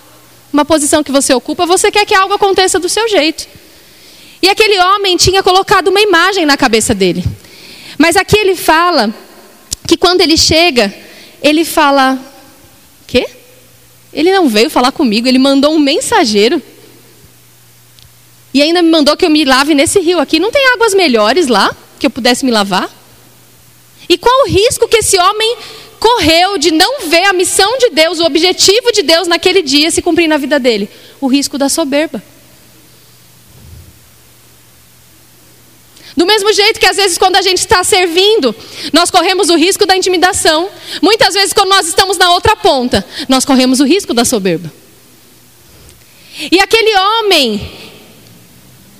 uma posição que você ocupa, você quer que algo aconteça do seu jeito. E aquele homem tinha colocado uma imagem na cabeça dele. Mas aqui ele fala que quando ele chega, ele fala: "Quê? Ele não veio falar comigo, ele mandou um mensageiro. E ainda me mandou que eu me lave nesse rio aqui. Não tem águas melhores lá que eu pudesse me lavar? E qual o risco que esse homem correu de não ver a missão de Deus, o objetivo de Deus naquele dia se cumprir na vida dele? O risco da soberba. Do mesmo jeito que às vezes quando a gente está servindo, nós corremos o risco da intimidação. Muitas vezes quando nós estamos na outra ponta, nós corremos o risco da soberba. E aquele homem,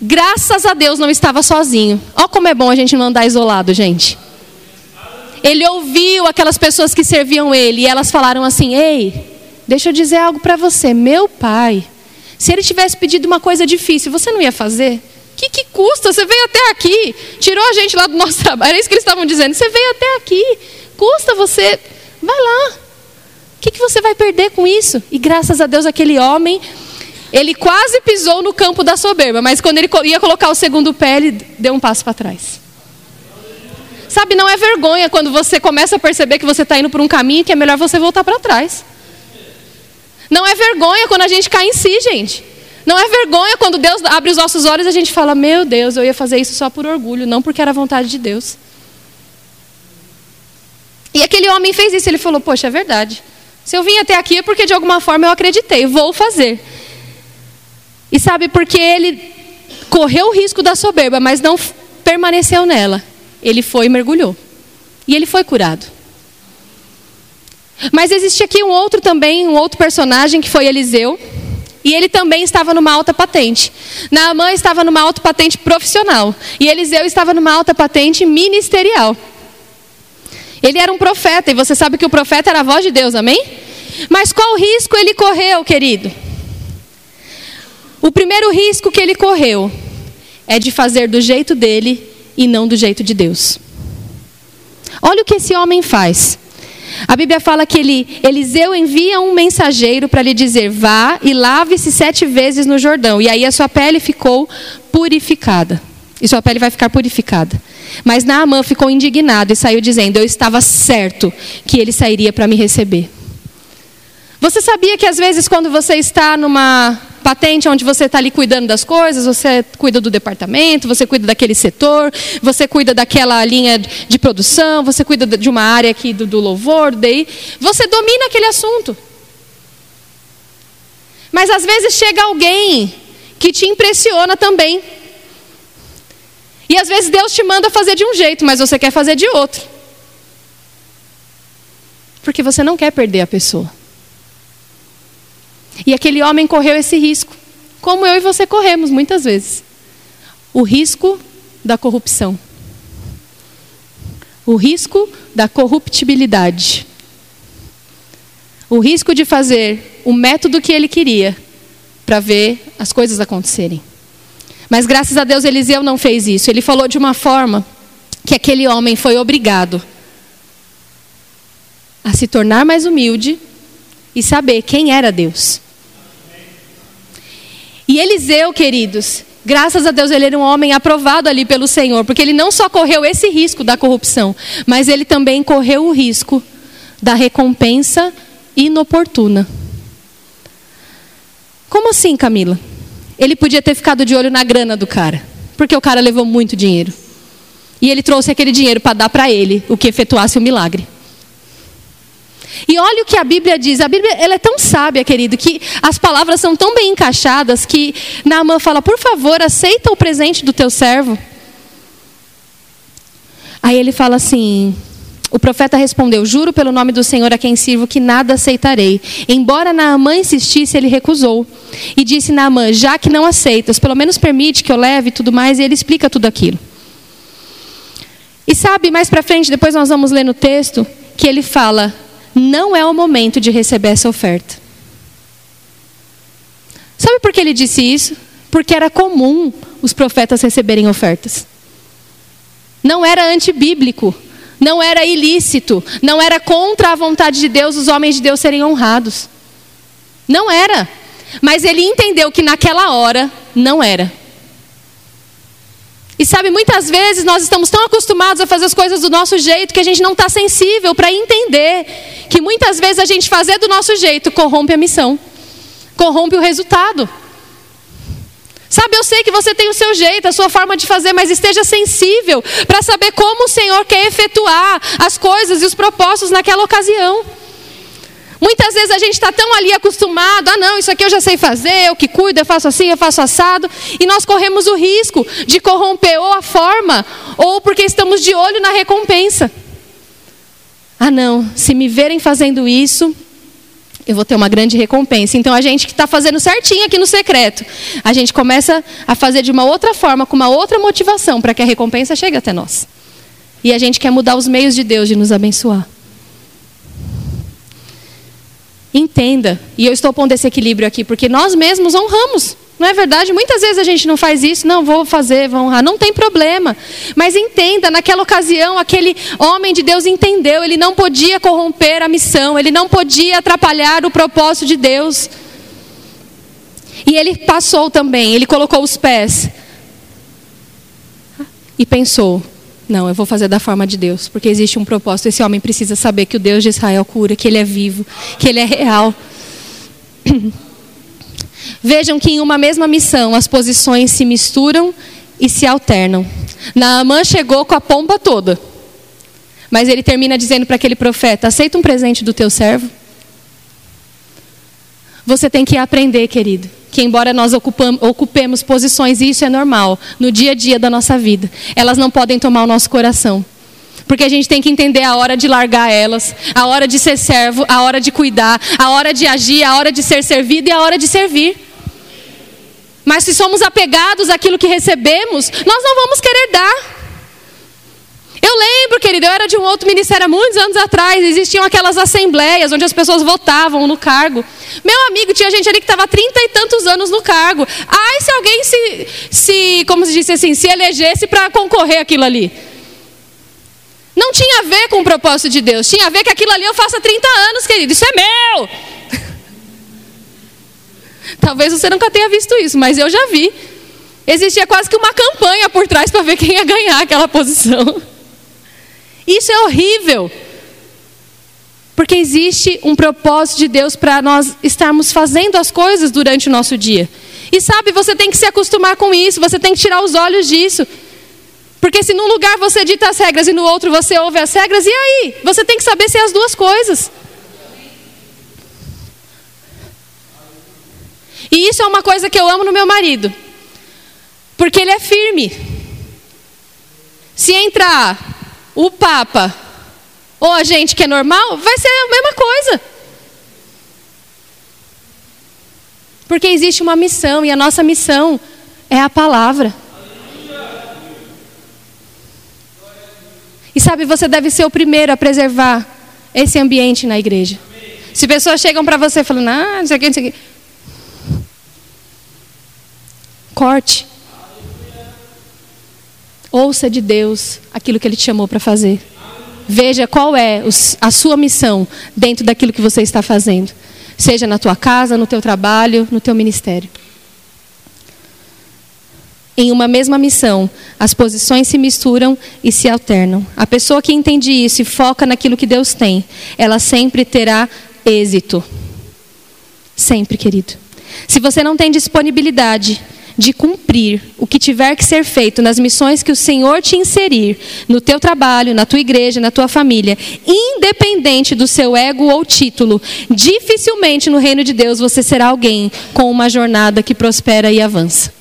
graças a Deus, não estava sozinho. Olha como é bom a gente não andar isolado, gente. Ele ouviu aquelas pessoas que serviam ele e elas falaram assim: Ei, deixa eu dizer algo para você. Meu pai, se ele tivesse pedido uma coisa difícil, você não ia fazer? Que, que custa? Você veio até aqui, tirou a gente lá do nosso [LAUGHS] trabalho. Era isso que eles estavam dizendo. Você veio até aqui, custa você. Vai lá. O que, que você vai perder com isso? E graças a Deus, aquele homem, ele quase pisou no campo da soberba, mas quando ele ia colocar o segundo pé, ele deu um passo para trás. Sabe, não é vergonha quando você começa a perceber que você está indo por um caminho que é melhor você voltar para trás. Não é vergonha quando a gente cai em si, gente. Não é vergonha quando Deus abre os nossos olhos e a gente fala: Meu Deus, eu ia fazer isso só por orgulho, não porque era vontade de Deus. E aquele homem fez isso, ele falou: Poxa, é verdade. Se eu vim até aqui é porque de alguma forma eu acreditei, vou fazer. E sabe, porque ele correu o risco da soberba, mas não permaneceu nela. Ele foi e mergulhou. E ele foi curado. Mas existe aqui um outro também, um outro personagem que foi Eliseu. E ele também estava numa alta patente. Naamã estava numa alta patente profissional. E Eliseu estava numa alta patente ministerial. Ele era um profeta, e você sabe que o profeta era a voz de Deus, amém? Mas qual risco ele correu, querido? O primeiro risco que ele correu é de fazer do jeito dele e não do jeito de Deus. Olha o que esse homem faz. A Bíblia fala que ele, Eliseu envia um mensageiro para lhe dizer: vá e lave-se sete vezes no Jordão, e aí a sua pele ficou purificada. E sua pele vai ficar purificada. Mas Naamã ficou indignado e saiu dizendo: Eu estava certo que ele sairia para me receber. Você sabia que às vezes, quando você está numa patente onde você está ali cuidando das coisas, você cuida do departamento, você cuida daquele setor, você cuida daquela linha de produção, você cuida de uma área aqui do, do louvor, daí, você domina aquele assunto. Mas às vezes chega alguém que te impressiona também. E às vezes Deus te manda fazer de um jeito, mas você quer fazer de outro. Porque você não quer perder a pessoa. E aquele homem correu esse risco, como eu e você corremos muitas vezes. O risco da corrupção. O risco da corruptibilidade. O risco de fazer o método que ele queria para ver as coisas acontecerem. Mas graças a Deus Eliseu não fez isso. Ele falou de uma forma que aquele homem foi obrigado a se tornar mais humilde e saber quem era Deus. E Eliseu, queridos, graças a Deus ele era um homem aprovado ali pelo Senhor, porque ele não só correu esse risco da corrupção, mas ele também correu o risco da recompensa inoportuna. Como assim, Camila? Ele podia ter ficado de olho na grana do cara, porque o cara levou muito dinheiro. E ele trouxe aquele dinheiro para dar para ele, o que efetuasse o milagre. E olha o que a Bíblia diz. A Bíblia ela é tão sábia, querido, que as palavras são tão bem encaixadas que Naamã fala: por favor, aceita o presente do teu servo. Aí ele fala assim: o profeta respondeu: Juro pelo nome do Senhor a quem sirvo que nada aceitarei. Embora Naamã insistisse, ele recusou. E disse Naamã: Já que não aceitas, pelo menos permite que eu leve tudo mais. E ele explica tudo aquilo. E sabe, mais para frente, depois nós vamos ler no texto, que ele fala: não é o momento de receber essa oferta. Sabe por que ele disse isso? Porque era comum os profetas receberem ofertas. Não era antibíblico, não era ilícito, não era contra a vontade de Deus os homens de Deus serem honrados. Não era. Mas ele entendeu que naquela hora não era. E sabe, muitas vezes nós estamos tão acostumados a fazer as coisas do nosso jeito que a gente não está sensível para entender que muitas vezes a gente fazer do nosso jeito corrompe a missão, corrompe o resultado. Sabe, eu sei que você tem o seu jeito, a sua forma de fazer, mas esteja sensível para saber como o Senhor quer efetuar as coisas e os propósitos naquela ocasião. Muitas vezes a gente está tão ali acostumado, ah não, isso aqui eu já sei fazer, eu que cuido, eu faço assim, eu faço assado, e nós corremos o risco de corromper ou a forma, ou porque estamos de olho na recompensa. Ah não, se me verem fazendo isso, eu vou ter uma grande recompensa. Então a gente que está fazendo certinho aqui no secreto, a gente começa a fazer de uma outra forma, com uma outra motivação, para que a recompensa chegue até nós. E a gente quer mudar os meios de Deus de nos abençoar. Entenda, e eu estou pondo esse equilíbrio aqui, porque nós mesmos honramos, não é verdade? Muitas vezes a gente não faz isso, não, vou fazer, vou honrar, não tem problema. Mas entenda, naquela ocasião, aquele homem de Deus entendeu, ele não podia corromper a missão, ele não podia atrapalhar o propósito de Deus. E ele passou também, ele colocou os pés. E pensou: não, eu vou fazer da forma de Deus, porque existe um propósito. Esse homem precisa saber que o Deus de Israel cura, que ele é vivo, que ele é real. [CLEARS THROAT] Vejam que em uma mesma missão as posições se misturam e se alternam. Naamã chegou com a pompa toda. Mas ele termina dizendo para aquele profeta: Aceita um presente do teu servo? Você tem que aprender, querido, que embora nós ocupemos posições, e isso é normal, no dia a dia da nossa vida, elas não podem tomar o nosso coração. Porque a gente tem que entender a hora de largar elas, a hora de ser servo, a hora de cuidar, a hora de agir, a hora de ser servido e a hora de servir. Mas se somos apegados àquilo que recebemos, nós não vamos querer dar. Eu lembro, querido, eu era de um outro ministério há muitos anos atrás, existiam aquelas assembleias onde as pessoas votavam no cargo. Meu amigo, tinha gente ali que estava trinta e tantos anos no cargo. Ai, se alguém se, se como se disse assim, se elegesse para concorrer aquilo ali. Não tinha a ver com o propósito de Deus, tinha a ver que aquilo ali eu faço há 30 anos, querido, isso é meu. [LAUGHS] Talvez você nunca tenha visto isso, mas eu já vi. Existia quase que uma campanha por trás para ver quem ia ganhar aquela posição. [LAUGHS] Isso é horrível. Porque existe um propósito de Deus para nós estarmos fazendo as coisas durante o nosso dia. E sabe, você tem que se acostumar com isso, você tem que tirar os olhos disso. Porque se num lugar você dita as regras e no outro você ouve as regras, e aí? Você tem que saber se é as duas coisas. E isso é uma coisa que eu amo no meu marido. Porque ele é firme. Se entrar o Papa ou a gente que é normal, vai ser a mesma coisa. Porque existe uma missão e a nossa missão é a palavra. E sabe, você deve ser o primeiro a preservar esse ambiente na igreja. Se pessoas chegam para você falando, ah, não sei o que, não sei o que. Corte. Ouça de Deus aquilo que Ele te chamou para fazer. Veja qual é a sua missão dentro daquilo que você está fazendo. Seja na tua casa, no teu trabalho, no teu ministério. Em uma mesma missão, as posições se misturam e se alternam. A pessoa que entende isso e foca naquilo que Deus tem, ela sempre terá êxito. Sempre, querido. Se você não tem disponibilidade de cumprir o que tiver que ser feito nas missões que o Senhor te inserir, no teu trabalho, na tua igreja, na tua família, independente do seu ego ou título, dificilmente no reino de Deus você será alguém com uma jornada que prospera e avança.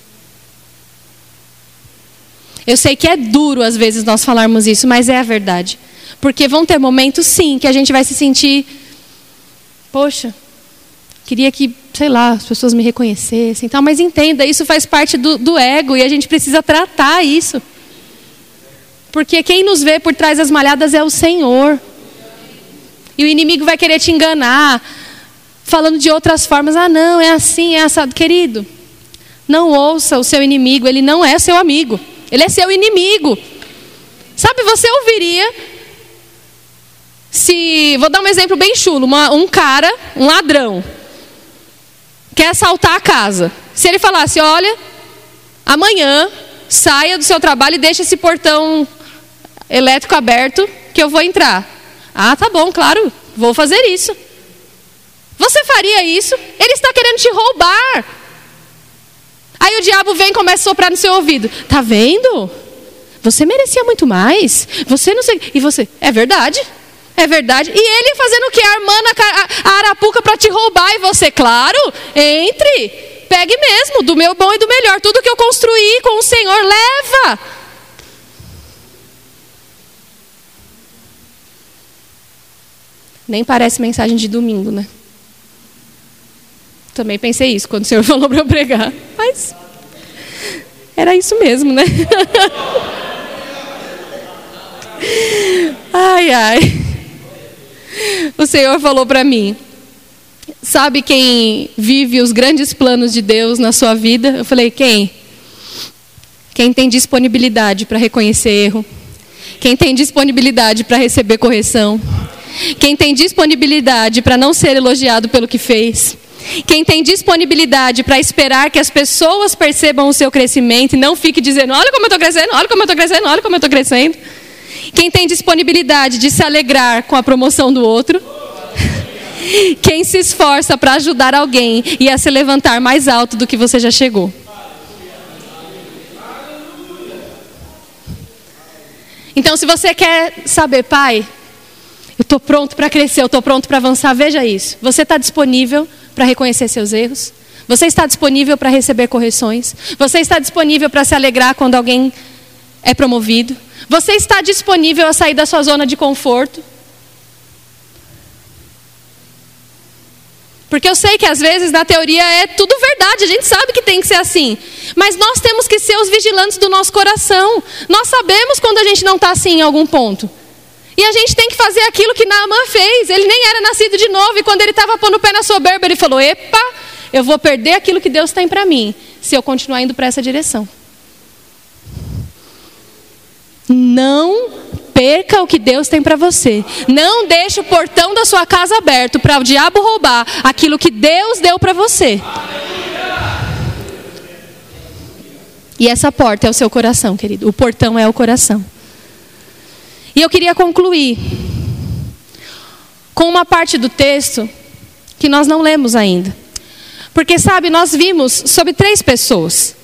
Eu sei que é duro às vezes nós falarmos isso, mas é a verdade. Porque vão ter momentos, sim, que a gente vai se sentir, poxa, queria que sei lá, as pessoas me reconhecessem, tal, mas entenda, isso faz parte do, do ego e a gente precisa tratar isso. Porque quem nos vê por trás das malhadas é o Senhor. E o inimigo vai querer te enganar, falando de outras formas. Ah, não, é assim, é assado. Querido, não ouça o seu inimigo, ele não é seu amigo, ele é seu inimigo. Sabe, você ouviria se. Vou dar um exemplo bem chulo: uma, um cara, um ladrão, quer assaltar a casa. Se ele falasse, olha, amanhã saia do seu trabalho e deixe esse portão elétrico aberto que eu vou entrar. Ah, tá bom, claro, vou fazer isso. Você faria isso? Ele está querendo te roubar. Aí o diabo vem e começa a soprar no seu ouvido. Tá vendo? Você merecia muito mais. Você não sei. E você, é verdade? É verdade. E ele fazendo o que? Armando a, a arapuca para te roubar. E você, claro, entre. Pegue mesmo, do meu bom e do melhor. Tudo que eu construí com o Senhor, leva. Nem parece mensagem de domingo, né? Também pensei isso quando o Senhor [LAUGHS] falou para eu pregar. Mas era isso mesmo, né? [LAUGHS] ai, ai o Senhor falou para mim: Sabe quem vive os grandes planos de Deus na sua vida? Eu falei: Quem? Quem tem disponibilidade para reconhecer erro? Quem tem disponibilidade para receber correção? Quem tem disponibilidade para não ser elogiado pelo que fez? Quem tem disponibilidade para esperar que as pessoas percebam o seu crescimento e não fique dizendo: olha como eu estou crescendo, olha como eu estou crescendo, olha como eu estou crescendo. Quem tem disponibilidade de se alegrar com a promoção do outro? [LAUGHS] Quem se esforça para ajudar alguém e a se levantar mais alto do que você já chegou? Então, se você quer saber, pai, eu estou pronto para crescer, eu estou pronto para avançar, veja isso. Você está disponível para reconhecer seus erros? Você está disponível para receber correções? Você está disponível para se alegrar quando alguém é promovido? Você está disponível a sair da sua zona de conforto? Porque eu sei que às vezes na teoria é tudo verdade, a gente sabe que tem que ser assim. Mas nós temos que ser os vigilantes do nosso coração. Nós sabemos quando a gente não está assim em algum ponto. E a gente tem que fazer aquilo que Naamã fez. Ele nem era nascido de novo, e quando ele estava pondo o pé na soberba, ele falou: Epa, eu vou perder aquilo que Deus tem para mim, se eu continuar indo para essa direção. Não perca o que Deus tem para você. Não deixe o portão da sua casa aberto para o diabo roubar aquilo que Deus deu para você. E essa porta é o seu coração, querido. O portão é o coração. E eu queria concluir com uma parte do texto que nós não lemos ainda. Porque, sabe, nós vimos sobre três pessoas.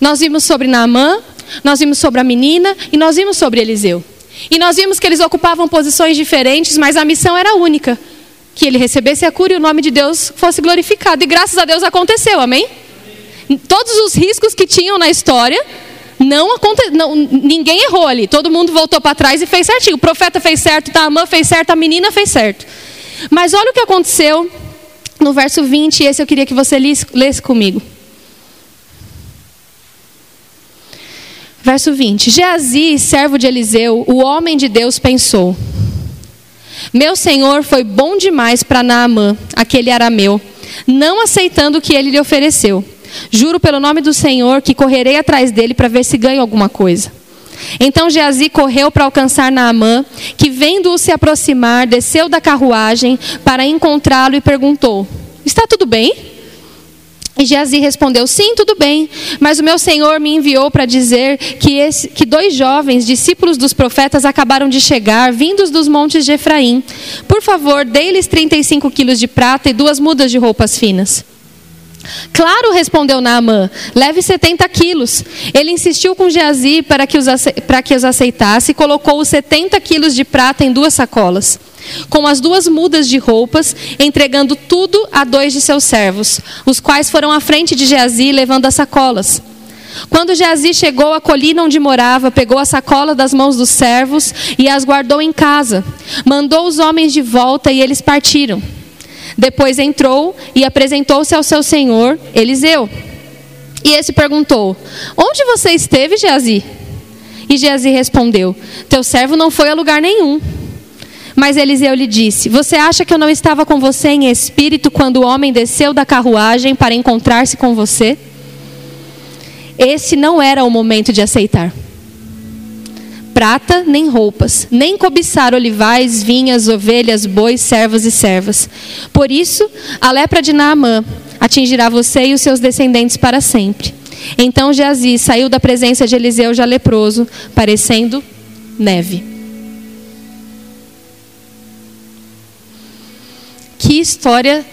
Nós vimos sobre Naamã, nós vimos sobre a menina e nós vimos sobre Eliseu. E nós vimos que eles ocupavam posições diferentes, mas a missão era única: que ele recebesse a cura e o nome de Deus fosse glorificado. E graças a Deus aconteceu, amém? Todos os riscos que tinham na história, não, aconte... não ninguém errou ali. Todo mundo voltou para trás e fez certinho. O profeta fez certo, Taamã fez certo, a menina fez certo. Mas olha o que aconteceu no verso 20, e esse eu queria que você lesse comigo. Verso 20: Geazi, servo de Eliseu, o homem de Deus, pensou: Meu senhor foi bom demais para Naamã, aquele arameu, não aceitando o que ele lhe ofereceu. Juro pelo nome do Senhor que correrei atrás dele para ver se ganho alguma coisa. Então Geazi correu para alcançar Naamã, que vendo-o se aproximar, desceu da carruagem para encontrá-lo e perguntou: Está tudo bem? E Geazi respondeu: Sim, tudo bem, mas o meu senhor me enviou para dizer que, esse, que dois jovens, discípulos dos profetas, acabaram de chegar, vindos dos montes de Efraim. Por favor, dê-lhes 35 quilos de prata e duas mudas de roupas finas. Claro, respondeu Naamã, leve 70 quilos. Ele insistiu com Geazi para que os, para que os aceitasse e colocou os 70 quilos de prata em duas sacolas com as duas mudas de roupas, entregando tudo a dois de seus servos, os quais foram à frente de Geazi, levando as sacolas. Quando Geazi chegou à colina onde morava, pegou a sacola das mãos dos servos e as guardou em casa. Mandou os homens de volta e eles partiram. Depois entrou e apresentou-se ao seu senhor, Eliseu. E esse perguntou: Onde você esteve, Geazi? E Geazi respondeu: Teu servo não foi a lugar nenhum. Mas Eliseu lhe disse: Você acha que eu não estava com você em espírito quando o homem desceu da carruagem para encontrar-se com você? Esse não era o momento de aceitar. Prata nem roupas, nem cobiçar olivais, vinhas, ovelhas, bois, servos e servas. Por isso, a lepra de Naamã atingirá você e os seus descendentes para sempre. Então Geazi saiu da presença de Eliseu já leproso, parecendo neve. Que história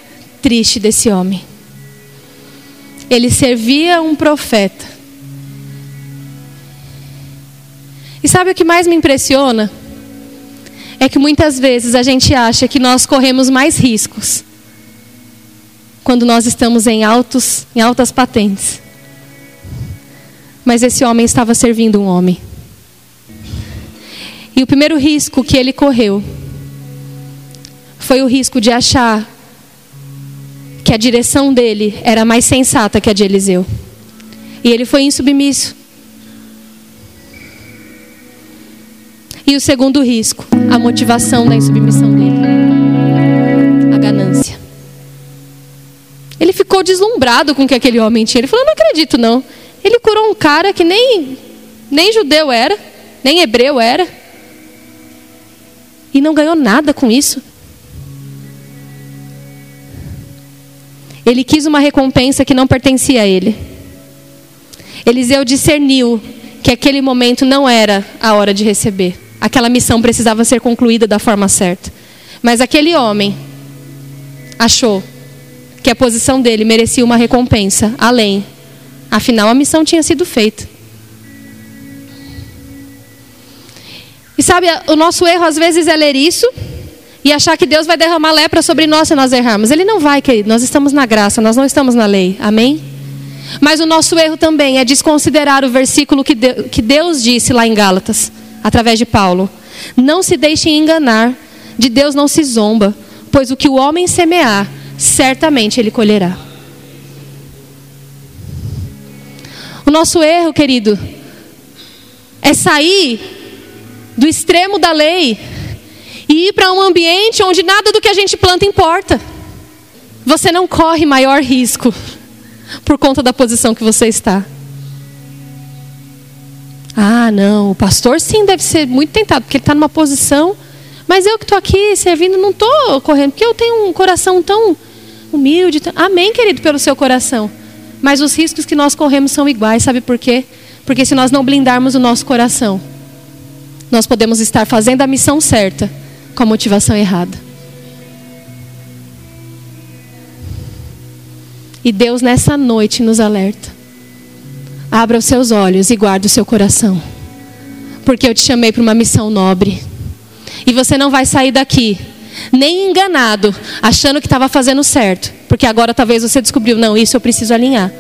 triste desse homem. Ele servia um profeta. E sabe o que mais me impressiona? É que muitas vezes a gente acha que nós corremos mais riscos quando nós estamos em altos, em altas patentes. Mas esse homem estava servindo um homem. E o primeiro risco que ele correu foi o risco de achar que a direção dele era mais sensata que a de Eliseu. E ele foi insubmisso. E o segundo risco, a motivação da insubmissão dele. A ganância. Ele ficou deslumbrado com o que aquele homem tinha. Ele falou: Não acredito, não. Ele curou um cara que nem, nem judeu era, nem hebreu era. E não ganhou nada com isso. Ele quis uma recompensa que não pertencia a ele. Eliseu discerniu que aquele momento não era a hora de receber. Aquela missão precisava ser concluída da forma certa. Mas aquele homem achou que a posição dele merecia uma recompensa além. Afinal, a missão tinha sido feita. E sabe, o nosso erro às vezes é ler isso e achar que Deus vai derramar lepra sobre nós se nós errarmos. Ele não vai, querido. Nós estamos na graça, nós não estamos na lei. Amém? Mas o nosso erro também é desconsiderar o versículo que Deus disse lá em Gálatas, através de Paulo. Não se deixem enganar, de Deus não se zomba, pois o que o homem semear, certamente ele colherá. O nosso erro, querido, é sair do extremo da lei e ir para um ambiente onde nada do que a gente planta importa. Você não corre maior risco por conta da posição que você está. Ah, não, o pastor sim deve ser muito tentado, porque ele está numa posição. Mas eu que estou aqui servindo, não estou correndo, porque eu tenho um coração tão humilde. Tão... Amém, querido, pelo seu coração. Mas os riscos que nós corremos são iguais, sabe por quê? Porque se nós não blindarmos o nosso coração, nós podemos estar fazendo a missão certa, com a motivação errada. E Deus nessa noite nos alerta. Abra os seus olhos e guarde o seu coração. Porque eu te chamei para uma missão nobre. E você não vai sair daqui nem enganado, achando que estava fazendo certo, porque agora talvez você descobriu, não, isso eu preciso alinhar.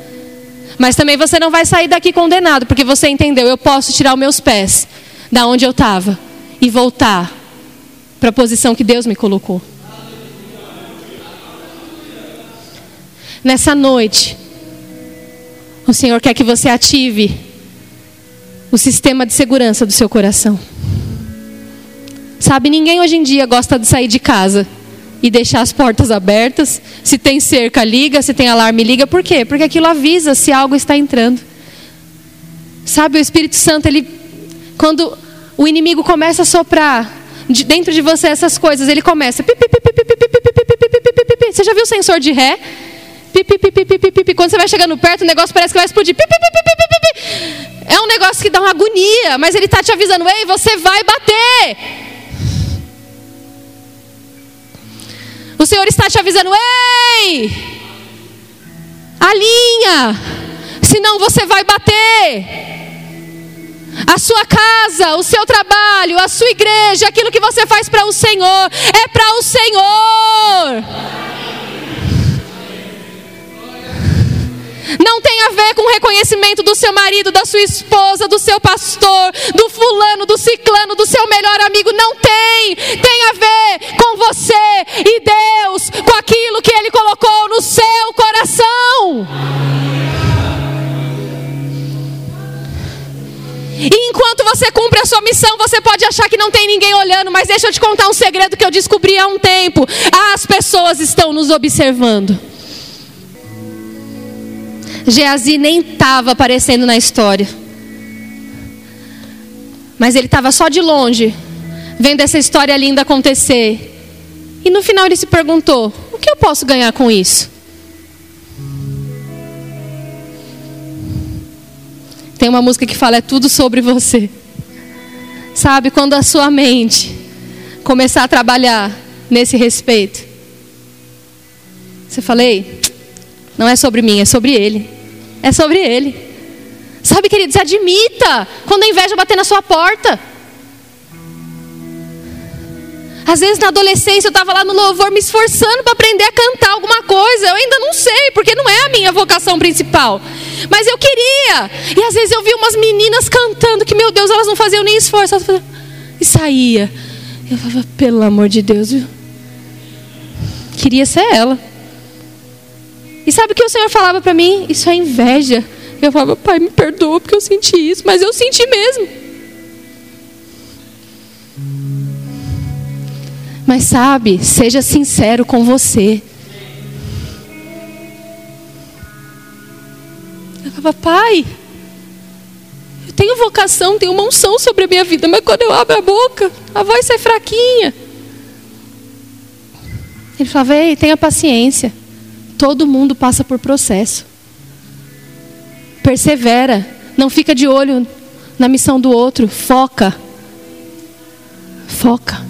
Mas também você não vai sair daqui condenado, porque você entendeu, eu posso tirar os meus pés da onde eu estava e voltar para a posição que Deus me colocou. Nessa noite, o Senhor quer que você ative o sistema de segurança do seu coração. Sabe, ninguém hoje em dia gosta de sair de casa e deixar as portas abertas. Se tem cerca, liga. Se tem alarme, liga. Por quê? Porque aquilo avisa se algo está entrando. Sabe, o Espírito Santo, ele, quando o inimigo começa a soprar de, dentro de você essas coisas, ele começa. Você já viu o sensor de ré? Quando você vai chegando perto, o negócio parece que vai explodir. É um negócio que dá uma agonia, mas ele está te avisando: ei, você vai bater. O Senhor está te avisando: ei, alinha, senão você vai bater a sua casa, o seu trabalho, a sua igreja, aquilo que você faz para o Senhor, é para o Senhor. Não tem a ver com o reconhecimento do seu marido, da sua esposa, do seu pastor, do fulano, do ciclano, do seu melhor amigo. Não tem. Tem a ver com você e Deus, com aquilo que Ele colocou no seu coração. E enquanto você cumpre a sua missão, você pode achar que não tem ninguém olhando, mas deixa eu te contar um segredo que eu descobri há um tempo. As pessoas estão nos observando. Geazi nem estava aparecendo na história. Mas ele estava só de longe, vendo essa história linda acontecer. E no final ele se perguntou: o que eu posso ganhar com isso? Tem uma música que fala: é tudo sobre você. Sabe, quando a sua mente começar a trabalhar nesse respeito, você falei, não é sobre mim, é sobre ele. É sobre ele. Sabe, queridos, admita quando a inveja bater na sua porta. Às vezes na adolescência eu estava lá no louvor me esforçando para aprender a cantar alguma coisa. Eu ainda não sei, porque não é a minha vocação principal. Mas eu queria. E às vezes eu vi umas meninas cantando que, meu Deus, elas não faziam nem esforço. E saía. Eu falava, pelo amor de Deus, viu? Queria ser ela. E sabe o que o Senhor falava para mim? Isso é inveja. Eu falava, pai, me perdoa porque eu senti isso. Mas eu senti mesmo. Mas sabe, seja sincero com você. Eu falava, pai, eu tenho vocação, tenho uma unção sobre a minha vida, mas quando eu abro a boca, a voz sai fraquinha. Ele falava, ei, tenha paciência. Todo mundo passa por processo. Persevera. Não fica de olho na missão do outro. Foca. Foca.